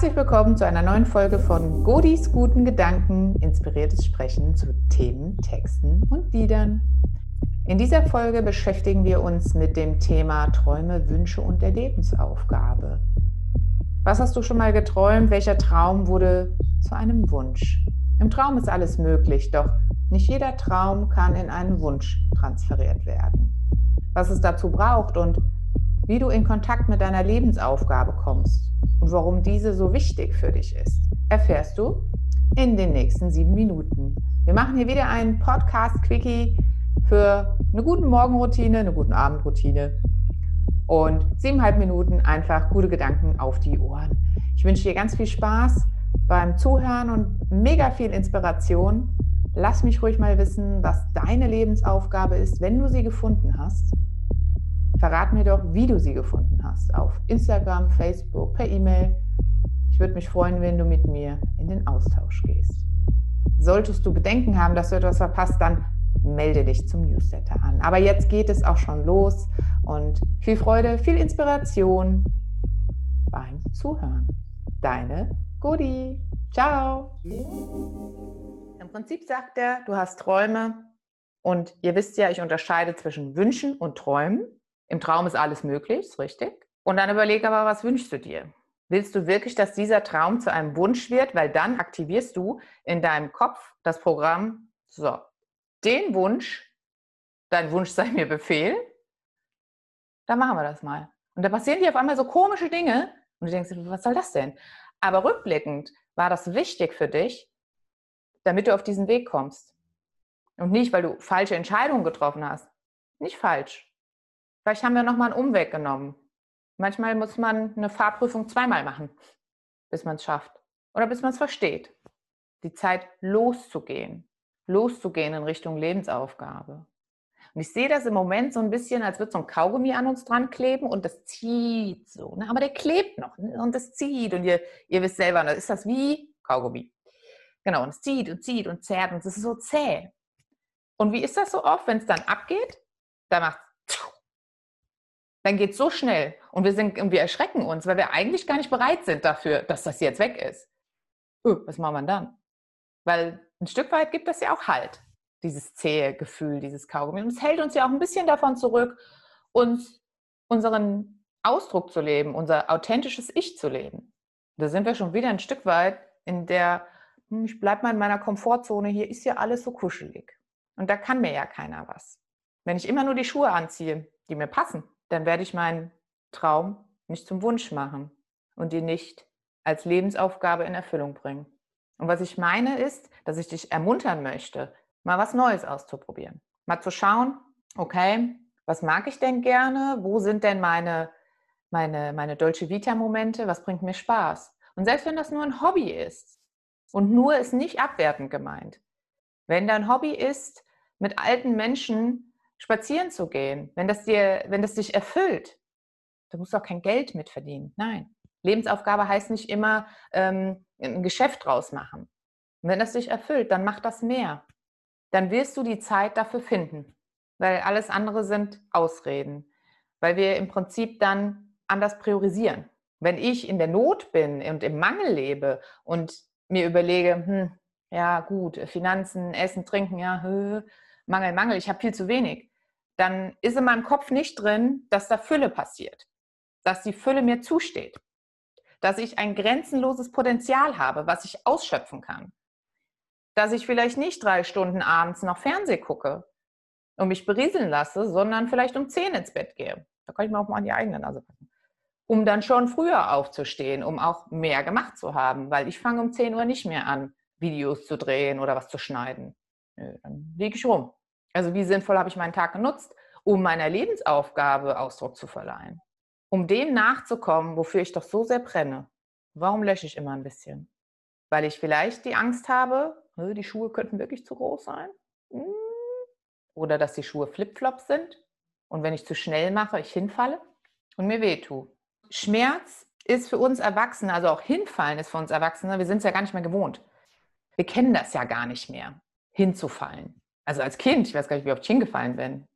Herzlich willkommen zu einer neuen Folge von Godis guten Gedanken, inspiriertes Sprechen zu Themen, Texten und Liedern. In dieser Folge beschäftigen wir uns mit dem Thema Träume, Wünsche und der Lebensaufgabe. Was hast du schon mal geträumt? Welcher Traum wurde zu einem Wunsch? Im Traum ist alles möglich, doch nicht jeder Traum kann in einen Wunsch transferiert werden. Was es dazu braucht und wie du in Kontakt mit deiner Lebensaufgabe kommst und warum diese so wichtig für dich ist, erfährst du in den nächsten sieben Minuten. Wir machen hier wieder einen Podcast-Quickie für eine gute Morgenroutine, eine gute Abendroutine und siebeneinhalb Minuten einfach gute Gedanken auf die Ohren. Ich wünsche dir ganz viel Spaß beim Zuhören und mega viel Inspiration. Lass mich ruhig mal wissen, was deine Lebensaufgabe ist, wenn du sie gefunden hast. Verrat mir doch, wie du sie gefunden hast. Auf Instagram, Facebook, per E-Mail. Ich würde mich freuen, wenn du mit mir in den Austausch gehst. Solltest du Bedenken haben, dass du etwas verpasst, dann melde dich zum Newsletter an. Aber jetzt geht es auch schon los und viel Freude, viel Inspiration beim Zuhören. Deine Gudi. Ciao. Im Prinzip sagt er, du hast Träume und ihr wisst ja, ich unterscheide zwischen Wünschen und Träumen. Im Traum ist alles möglich, ist richtig. Und dann überlege aber, was wünschst du dir? Willst du wirklich, dass dieser Traum zu einem Wunsch wird? Weil dann aktivierst du in deinem Kopf das Programm, so, den Wunsch, dein Wunsch sei mir Befehl, dann machen wir das mal. Und da passieren dir auf einmal so komische Dinge und du denkst, was soll das denn? Aber rückblickend war das wichtig für dich, damit du auf diesen Weg kommst. Und nicht, weil du falsche Entscheidungen getroffen hast. Nicht falsch. Vielleicht haben wir nochmal einen Umweg genommen. Manchmal muss man eine Fahrprüfung zweimal machen, bis man es schafft oder bis man es versteht. Die Zeit loszugehen, loszugehen in Richtung Lebensaufgabe. Und ich sehe das im Moment so ein bisschen, als würde so ein Kaugummi an uns dran kleben und das zieht so. Ne? Aber der klebt noch ne? und das zieht. Und ihr, ihr wisst selber, da ist das wie Kaugummi. Genau, und es zieht und zieht und zerrt und es ist so zäh. Und wie ist das so oft, wenn es dann abgeht? Da macht dann geht es so schnell und wir, sind, und erschrecken uns, weil wir eigentlich gar nicht bereit sind dafür, dass das jetzt weg ist. Uh, was machen wir dann? Weil ein Stück weit gibt das ja auch Halt, dieses zähe Gefühl, dieses Kaugummi. Und es hält uns ja auch ein bisschen davon zurück, uns unseren Ausdruck zu leben, unser authentisches Ich zu leben. Da sind wir schon wieder ein Stück weit in der, hm, ich bleibe mal in meiner Komfortzone, hier ist ja alles so kuschelig. Und da kann mir ja keiner was. Wenn ich immer nur die Schuhe anziehe, die mir passen, dann werde ich meinen Traum nicht zum Wunsch machen und ihn nicht als Lebensaufgabe in Erfüllung bringen. Und was ich meine ist, dass ich dich ermuntern möchte, mal was Neues auszuprobieren. Mal zu schauen, okay, was mag ich denn gerne? Wo sind denn meine, meine, meine Dolce Vita-Momente? Was bringt mir Spaß? Und selbst wenn das nur ein Hobby ist und nur ist nicht abwertend gemeint, wenn dein Hobby ist, mit alten Menschen spazieren zu gehen, wenn das dir, wenn das dich erfüllt, da musst du auch kein Geld mit verdienen. Nein. Lebensaufgabe heißt nicht immer ähm, ein Geschäft draus machen. Und wenn das dich erfüllt, dann mach das mehr. Dann wirst du die Zeit dafür finden, weil alles andere sind Ausreden, weil wir im Prinzip dann anders priorisieren. Wenn ich in der Not bin und im Mangel lebe und mir überlege, hm, ja gut, Finanzen, Essen, Trinken, ja, hö, Mangel, Mangel, ich habe viel zu wenig, dann ist in meinem Kopf nicht drin, dass da Fülle passiert, dass die Fülle mir zusteht, dass ich ein grenzenloses Potenzial habe, was ich ausschöpfen kann, dass ich vielleicht nicht drei Stunden abends noch Fernseh gucke und mich berieseln lasse, sondern vielleicht um zehn ins Bett gehe. Da kann ich mir auch mal an die eigene Nase packen. Um dann schon früher aufzustehen, um auch mehr gemacht zu haben, weil ich fange um 10 Uhr nicht mehr an, Videos zu drehen oder was zu schneiden. Nö, dann liege ich rum. Also wie sinnvoll habe ich meinen Tag genutzt, um meiner Lebensaufgabe Ausdruck zu verleihen? Um dem nachzukommen, wofür ich doch so sehr brenne. Warum lösche ich immer ein bisschen? Weil ich vielleicht die Angst habe, die Schuhe könnten wirklich zu groß sein. Hm. Oder dass die Schuhe Flipflops sind und wenn ich zu schnell mache, ich hinfalle und mir wehtue. Schmerz ist für uns Erwachsene, also auch hinfallen ist für uns Erwachsene, wir sind es ja gar nicht mehr gewohnt. Wir kennen das ja gar nicht mehr, hinzufallen. Also als Kind, ich weiß gar nicht, wie oft ich hingefallen bin.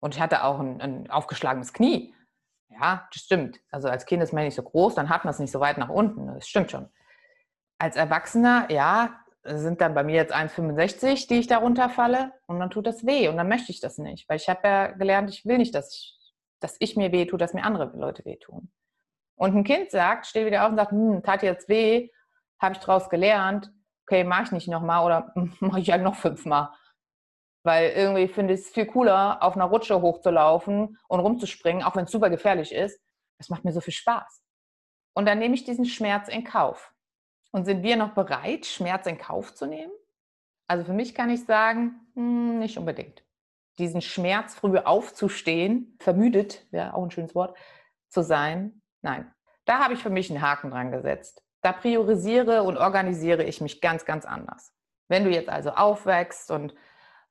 Und ich hatte auch ein, ein aufgeschlagenes Knie. Ja, das stimmt. Also als Kind ist man nicht so groß, dann hat man es nicht so weit nach unten. Das stimmt schon. Als Erwachsener, ja, sind dann bei mir jetzt 1,65, die ich darunter falle und dann tut das weh und dann möchte ich das nicht, weil ich habe ja gelernt, ich will nicht, dass ich, dass ich mir weh tue, dass mir andere Leute wehtun. Und ein Kind sagt, steht wieder auf und sagt, hm, tat jetzt weh, habe ich daraus gelernt, okay, mache ich nicht nochmal oder mache ich ja noch fünfmal. Weil irgendwie finde ich es viel cooler, auf einer Rutsche hochzulaufen und rumzuspringen, auch wenn es super gefährlich ist. Das macht mir so viel Spaß. Und dann nehme ich diesen Schmerz in Kauf. Und sind wir noch bereit, Schmerz in Kauf zu nehmen? Also für mich kann ich sagen, hm, nicht unbedingt. Diesen Schmerz früh aufzustehen, vermüdet, ja auch ein schönes Wort, zu sein, nein. Da habe ich für mich einen Haken dran gesetzt. Da priorisiere und organisiere ich mich ganz, ganz anders. Wenn du jetzt also aufwächst und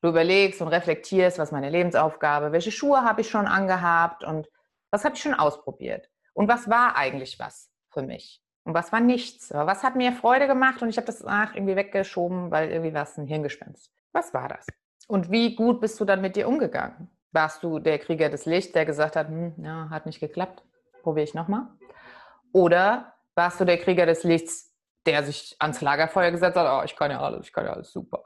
du überlegst und reflektierst, was meine Lebensaufgabe, welche Schuhe habe ich schon angehabt und was habe ich schon ausprobiert und was war eigentlich was für mich und was war nichts. Was hat mir Freude gemacht und ich habe das ach, irgendwie weggeschoben, weil irgendwie war es ein Hirngespenst. Was war das? Und wie gut bist du dann mit dir umgegangen? Warst du der Krieger des Lichts, der gesagt hat, hm, ja, hat nicht geklappt, probiere ich nochmal? Oder warst du der Krieger des Lichts, der sich ans Lagerfeuer gesetzt hat, oh, ich kann ja alles, ich kann ja alles super.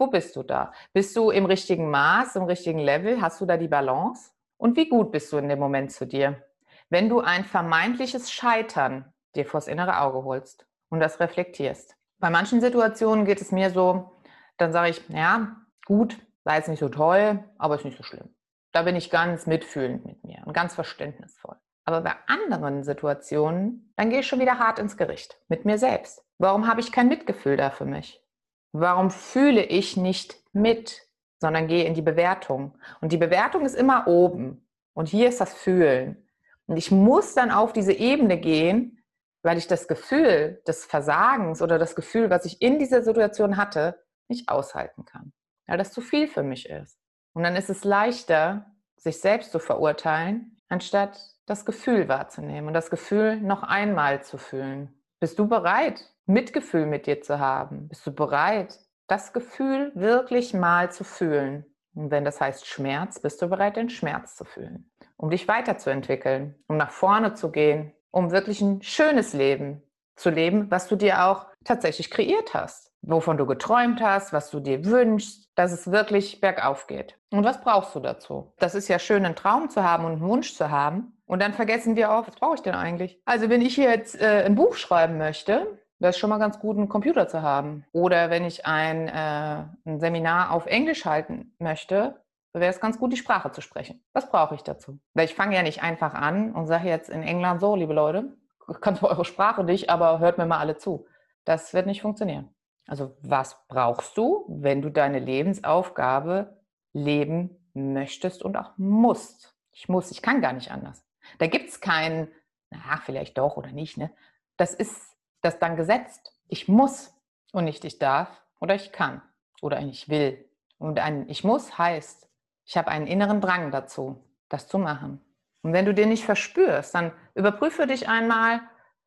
Wo bist du da? Bist du im richtigen Maß, im richtigen Level? Hast du da die Balance? Und wie gut bist du in dem Moment zu dir? Wenn du ein vermeintliches Scheitern dir vors innere Auge holst und das reflektierst. Bei manchen Situationen geht es mir so, dann sage ich, ja, gut, war jetzt nicht so toll, aber ist nicht so schlimm. Da bin ich ganz mitfühlend mit mir und ganz verständnisvoll. Aber bei anderen Situationen, dann gehe ich schon wieder hart ins Gericht mit mir selbst. Warum habe ich kein Mitgefühl da für mich? Warum fühle ich nicht mit, sondern gehe in die Bewertung? Und die Bewertung ist immer oben. Und hier ist das Fühlen. Und ich muss dann auf diese Ebene gehen, weil ich das Gefühl des Versagens oder das Gefühl, was ich in dieser Situation hatte, nicht aushalten kann. Weil das zu viel für mich ist. Und dann ist es leichter, sich selbst zu verurteilen, anstatt das Gefühl wahrzunehmen und das Gefühl noch einmal zu fühlen. Bist du bereit, Mitgefühl mit dir zu haben? Bist du bereit, das Gefühl wirklich mal zu fühlen? Und wenn das heißt Schmerz, bist du bereit, den Schmerz zu fühlen, um dich weiterzuentwickeln, um nach vorne zu gehen, um wirklich ein schönes Leben zu leben, was du dir auch tatsächlich kreiert hast, wovon du geträumt hast, was du dir wünschst, dass es wirklich bergauf geht. Und was brauchst du dazu? Das ist ja schön, einen Traum zu haben und einen Wunsch zu haben. Und dann vergessen wir auch, was brauche ich denn eigentlich? Also wenn ich hier jetzt äh, ein Buch schreiben möchte, wäre es schon mal ganz gut, einen Computer zu haben. Oder wenn ich ein, äh, ein Seminar auf Englisch halten möchte, wäre es ganz gut, die Sprache zu sprechen. Was brauche ich dazu? Weil ich fange ja nicht einfach an und sage jetzt in England so, liebe Leute, kann zwar eure Sprache nicht, aber hört mir mal alle zu. Das wird nicht funktionieren. Also was brauchst du, wenn du deine Lebensaufgabe leben möchtest und auch musst? Ich muss, ich kann gar nicht anders. Da gibt es keinen, na, vielleicht doch oder nicht. Ne? Das ist das dann gesetzt. Ich muss und nicht ich darf oder ich kann oder ich will. Und ein Ich muss heißt, ich habe einen inneren Drang dazu, das zu machen. Und wenn du den nicht verspürst, dann überprüfe dich einmal,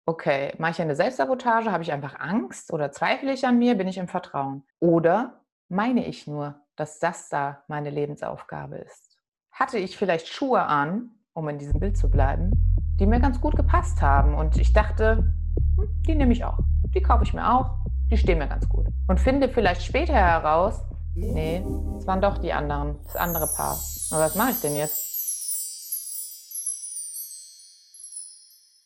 okay, mache ich eine Selbstsabotage, habe ich einfach Angst oder zweifle ich an mir, bin ich im Vertrauen? Oder meine ich nur, dass das da meine Lebensaufgabe ist? Hatte ich vielleicht Schuhe an, um in diesem Bild zu bleiben, die mir ganz gut gepasst haben und ich dachte, hm, die nehme ich auch. Die kaufe ich mir auch. Die stehen mir ganz gut. Und finde vielleicht später heraus, nee, es waren doch die anderen, das andere Paar. Aber was mache ich denn jetzt?